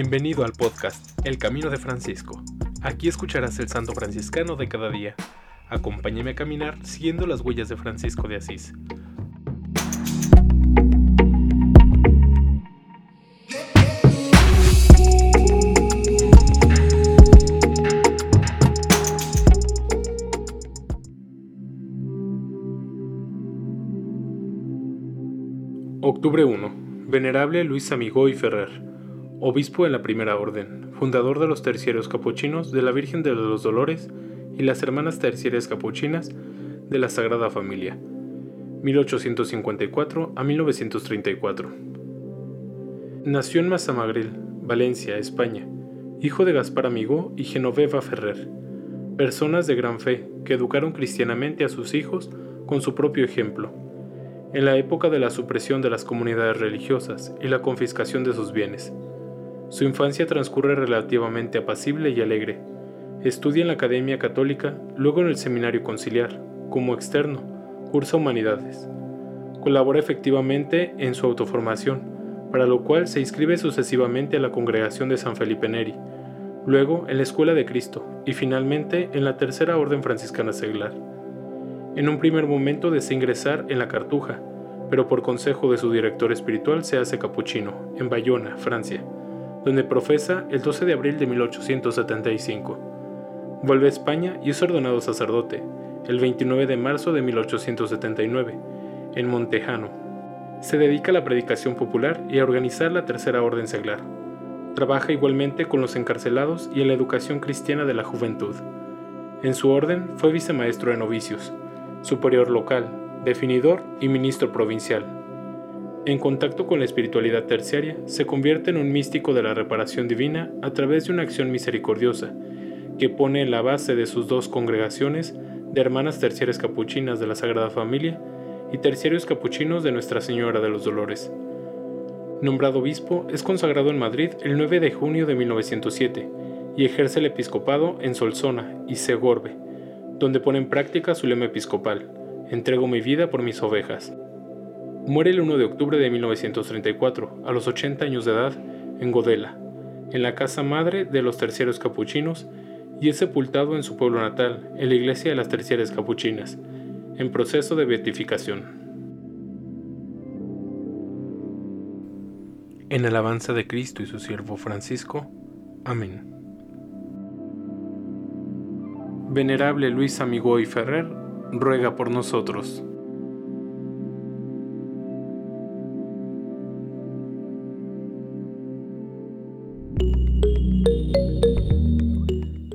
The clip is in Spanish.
Bienvenido al podcast El Camino de Francisco. Aquí escucharás el santo franciscano de cada día. Acompáñame a caminar siguiendo las huellas de Francisco de Asís. Octubre 1. Venerable Luis Amigo y Ferrer, obispo de la Primera Orden, fundador de los terciarios capuchinos de la Virgen de los Dolores y las Hermanas Terciarias Capuchinas de la Sagrada Familia, 1854 a 1934. Nació en Mazamagril, Valencia, España, hijo de Gaspar Amigo y Genoveva Ferrer, personas de gran fe que educaron cristianamente a sus hijos con su propio ejemplo en la época de la supresión de las comunidades religiosas y la confiscación de sus bienes. Su infancia transcurre relativamente apacible y alegre. Estudia en la Academia Católica, luego en el Seminario Conciliar, como externo, cursa humanidades. Colabora efectivamente en su autoformación, para lo cual se inscribe sucesivamente a la Congregación de San Felipe Neri, luego en la Escuela de Cristo y finalmente en la Tercera Orden Franciscana Seglar. En un primer momento desea ingresar en la Cartuja, pero por consejo de su director espiritual se hace capuchino, en Bayona, Francia, donde profesa el 12 de abril de 1875. Vuelve a España y es ordenado sacerdote, el 29 de marzo de 1879, en Montejano. Se dedica a la predicación popular y a organizar la Tercera Orden Seglar. Trabaja igualmente con los encarcelados y en la educación cristiana de la juventud. En su orden fue vicemaestro de novicios, superior local, definidor y ministro provincial. En contacto con la espiritualidad terciaria, se convierte en un místico de la reparación divina a través de una acción misericordiosa, que pone en la base de sus dos congregaciones de hermanas terciarias capuchinas de la Sagrada Familia y terciarios capuchinos de Nuestra Señora de los Dolores. Nombrado obispo, es consagrado en Madrid el 9 de junio de 1907 y ejerce el episcopado en Solsona y Segorbe, donde pone en práctica su lema episcopal, entrego mi vida por mis ovejas. Muere el 1 de octubre de 1934, a los 80 años de edad, en Godela, en la casa madre de los terciarios capuchinos, y es sepultado en su pueblo natal, en la iglesia de las terciarias capuchinas, en proceso de beatificación. En alabanza de Cristo y su siervo Francisco. Amén. Venerable Luis Amigo y Ferrer, ruega por nosotros.